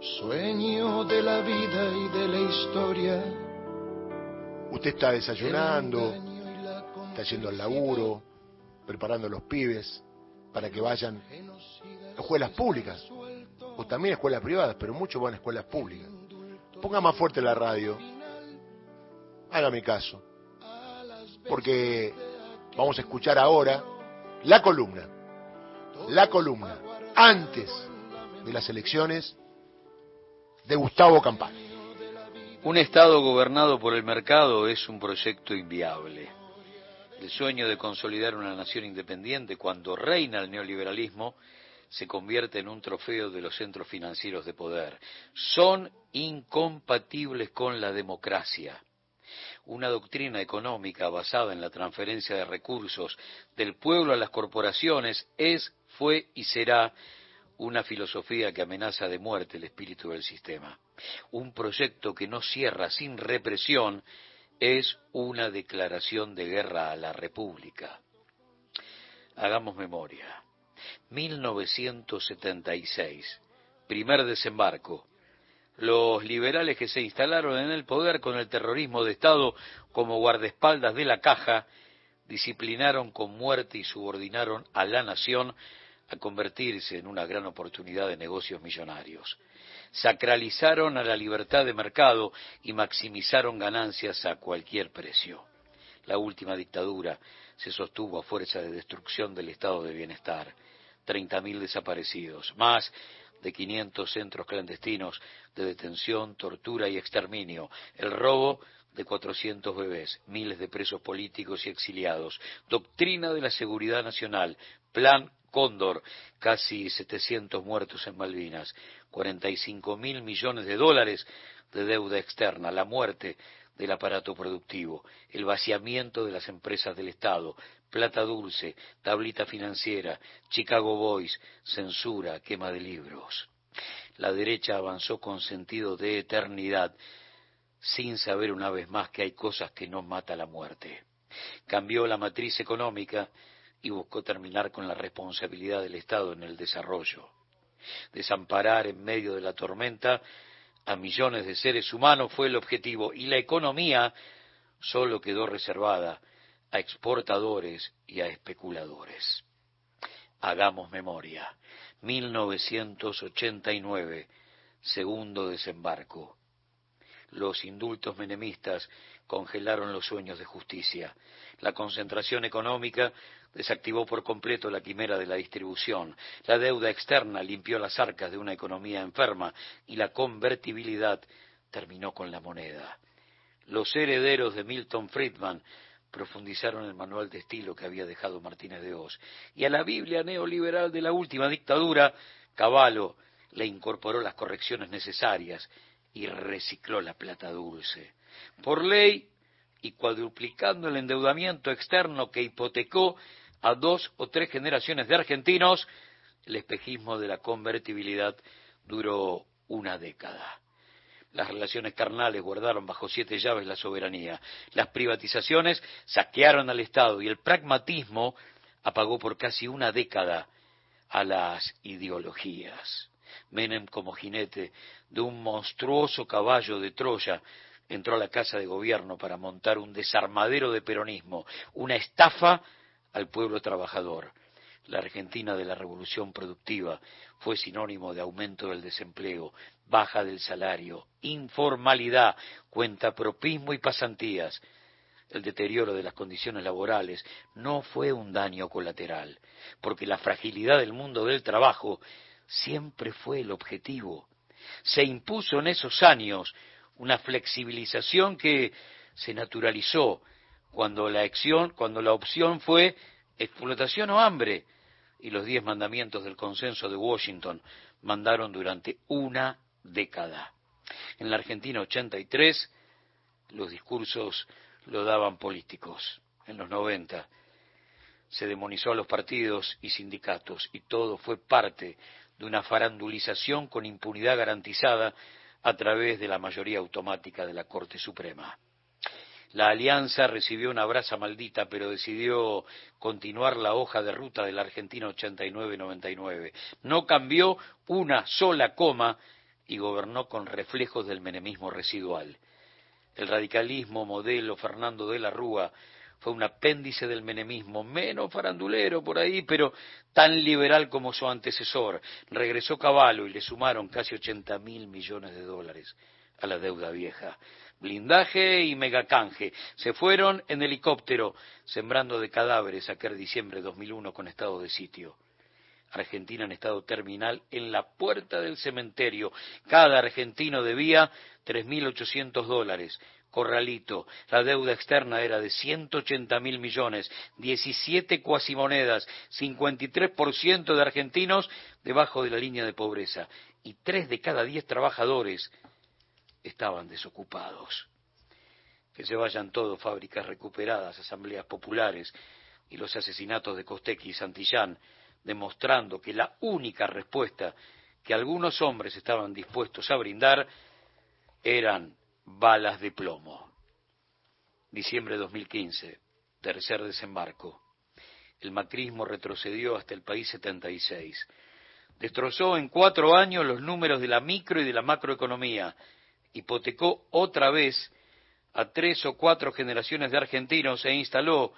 Sueño de la vida y de la historia. Usted está desayunando, está yendo al laburo, preparando a los pibes para que vayan a escuelas públicas, o también escuelas privadas, pero muchos van a escuelas públicas. Ponga más fuerte la radio, hágame caso, porque vamos a escuchar ahora la columna, la columna, antes de las elecciones de Gustavo Campana. Un Estado gobernado por el mercado es un proyecto inviable. El sueño de consolidar una nación independiente cuando reina el neoliberalismo se convierte en un trofeo de los centros financieros de poder. Son incompatibles con la democracia. Una doctrina económica basada en la transferencia de recursos del pueblo a las corporaciones es, fue y será una filosofía que amenaza de muerte el espíritu del sistema. Un proyecto que no cierra sin represión es una declaración de guerra a la República. Hagamos memoria. 1976, primer desembarco. Los liberales que se instalaron en el poder con el terrorismo de Estado como guardaespaldas de la caja, disciplinaron con muerte y subordinaron a la nación a convertirse en una gran oportunidad de negocios millonarios. Sacralizaron a la libertad de mercado y maximizaron ganancias a cualquier precio. La última dictadura se sostuvo a fuerza de destrucción del estado de bienestar. 30.000 desaparecidos, más de 500 centros clandestinos de detención, tortura y exterminio, el robo de 400 bebés, miles de presos políticos y exiliados, doctrina de la seguridad nacional, plan Cóndor, casi 700 muertos en Malvinas, 45 mil millones de dólares de deuda externa, la muerte del aparato productivo, el vaciamiento de las empresas del Estado, plata dulce, tablita financiera, Chicago Boys, censura, quema de libros. La derecha avanzó con sentido de eternidad, sin saber una vez más que hay cosas que no mata la muerte. Cambió la matriz económica y buscó terminar con la responsabilidad del Estado en el desarrollo. Desamparar en medio de la tormenta a millones de seres humanos fue el objetivo y la economía solo quedó reservada a exportadores y a especuladores. Hagamos memoria. 1989, segundo desembarco. Los indultos menemistas congelaron los sueños de justicia. La concentración económica desactivó por completo la quimera de la distribución. La deuda externa limpió las arcas de una economía enferma y la convertibilidad terminó con la moneda. Los herederos de Milton Friedman profundizaron el manual de estilo que había dejado Martínez de Oz. Y a la Biblia neoliberal de la última dictadura, Caballo le incorporó las correcciones necesarias y recicló la plata dulce. Por ley, y cuadruplicando el endeudamiento externo que hipotecó a dos o tres generaciones de argentinos, el espejismo de la convertibilidad duró una década. Las relaciones carnales guardaron bajo siete llaves la soberanía. Las privatizaciones saquearon al Estado y el pragmatismo apagó por casi una década a las ideologías. Menem, como jinete de un monstruoso caballo de Troya, entró a la Casa de Gobierno para montar un desarmadero de peronismo, una estafa al pueblo trabajador. La Argentina de la revolución productiva fue sinónimo de aumento del desempleo, baja del salario, informalidad, cuenta propismo y pasantías. El deterioro de las condiciones laborales no fue un daño colateral, porque la fragilidad del mundo del trabajo siempre fue el objetivo. Se impuso en esos años una flexibilización que se naturalizó cuando la, acción, cuando la opción fue explotación o hambre, y los diez mandamientos del consenso de Washington mandaron durante una década. En la Argentina 83 los discursos lo daban políticos. En los 90 se demonizó a los partidos y sindicatos y todo fue parte de una farandulización con impunidad garantizada a través de la mayoría automática de la Corte Suprema. La alianza recibió una brasa maldita, pero decidió continuar la hoja de ruta de la Argentina 89-99. No cambió una sola coma y gobernó con reflejos del menemismo residual. El radicalismo modelo Fernando de la Rúa fue un apéndice del menemismo, menos farandulero por ahí, pero tan liberal como su antecesor. Regresó Caballo y le sumaron casi 80 mil millones de dólares a la deuda vieja. Blindaje y megacanje. Se fueron en helicóptero, sembrando de cadáveres aquel diciembre de 2001 con estado de sitio. Argentina en estado terminal en la puerta del cementerio. Cada argentino debía 3.800 dólares. Corralito, la deuda externa era de 180 mil millones, 17 cuasimonedas, 53% de argentinos debajo de la línea de pobreza y 3 de cada 10 trabajadores estaban desocupados. Que se vayan todos, fábricas recuperadas, asambleas populares y los asesinatos de Costequi y Santillán, demostrando que la única respuesta que algunos hombres estaban dispuestos a brindar eran balas de plomo. Diciembre de 2015, tercer desembarco. El macrismo retrocedió hasta el país 76. Destrozó en cuatro años los números de la micro y de la macroeconomía. Hipotecó otra vez a tres o cuatro generaciones de argentinos e instaló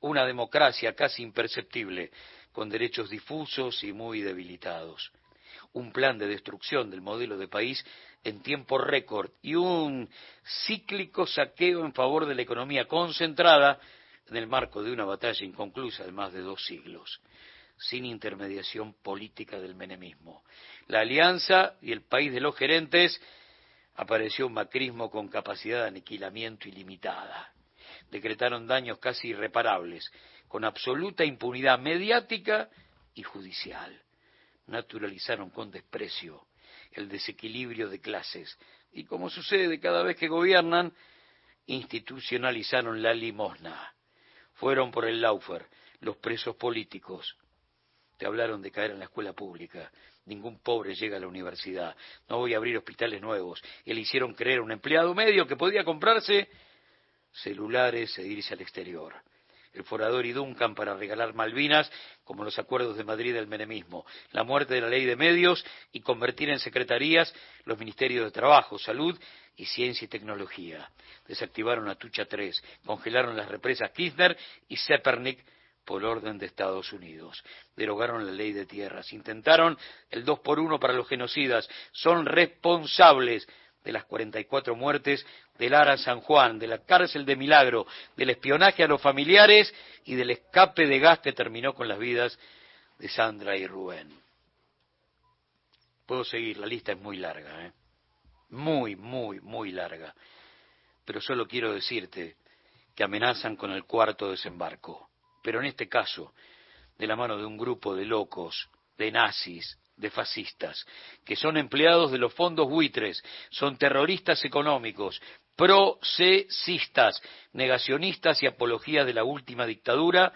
una democracia casi imperceptible, con derechos difusos y muy debilitados. Un plan de destrucción del modelo de país en tiempo récord y un cíclico saqueo en favor de la economía concentrada en el marco de una batalla inconclusa de más de dos siglos, sin intermediación política del menemismo. La alianza y el país de los gerentes apareció un macrismo con capacidad de aniquilamiento ilimitada. Decretaron daños casi irreparables, con absoluta impunidad mediática y judicial. Naturalizaron con desprecio el desequilibrio de clases y, como sucede cada vez que gobiernan, institucionalizaron la limosna. Fueron por el Laufer, los presos políticos. Te hablaron de caer en la escuela pública. Ningún pobre llega a la universidad. No voy a abrir hospitales nuevos. Y le hicieron creer a un empleado medio que podía comprarse celulares e irse al exterior el Forador y Duncan para regalar Malvinas, como los acuerdos de Madrid del menemismo, la muerte de la ley de medios y convertir en secretarías los ministerios de Trabajo, Salud y Ciencia y Tecnología. Desactivaron a Tucha 3, congelaron las represas Kirchner y Zepernik por orden de Estados Unidos. Derogaron la ley de tierras, intentaron el dos por uno para los genocidas, son responsables de las 44 muertes del Ara San Juan, de la cárcel de Milagro, del espionaje a los familiares y del escape de gas que terminó con las vidas de Sandra y Rubén. Puedo seguir, la lista es muy larga, ¿eh? muy, muy, muy larga. Pero solo quiero decirte que amenazan con el cuarto desembarco. Pero en este caso, de la mano de un grupo de locos, de nazis, de fascistas, que son empleados de los fondos buitres, son terroristas económicos, procesistas, negacionistas y apologías de la última dictadura,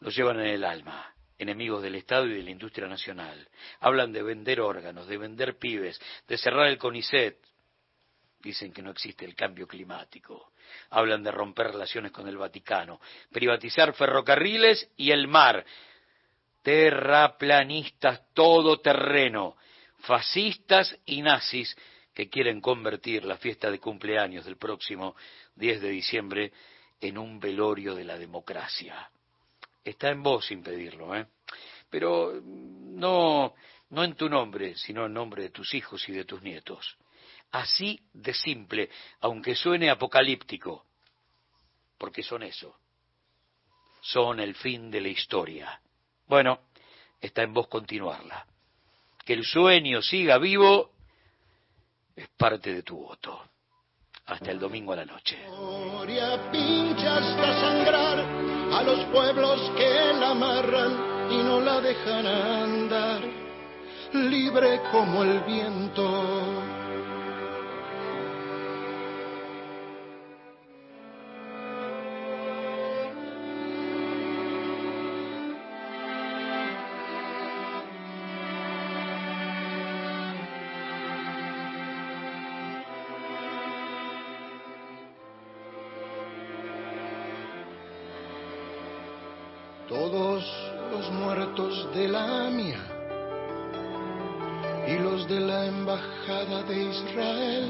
los llevan en el alma, enemigos del Estado y de la industria nacional. Hablan de vender órganos, de vender pibes, de cerrar el CONICET. Dicen que no existe el cambio climático. Hablan de romper relaciones con el Vaticano, privatizar ferrocarriles y el mar, terraplanistas todoterreno, fascistas y nazis que quieren convertir la fiesta de cumpleaños del próximo 10 de diciembre en un velorio de la democracia. Está en vos impedirlo, ¿eh? Pero no, no en tu nombre, sino en nombre de tus hijos y de tus nietos. Así de simple, aunque suene apocalíptico, porque son eso. Son el fin de la historia. Bueno, está en vos continuarla. Que el sueño siga vivo es parte de tu voto. Hasta el domingo a la noche. Todos los muertos de la mía y los de la embajada de Israel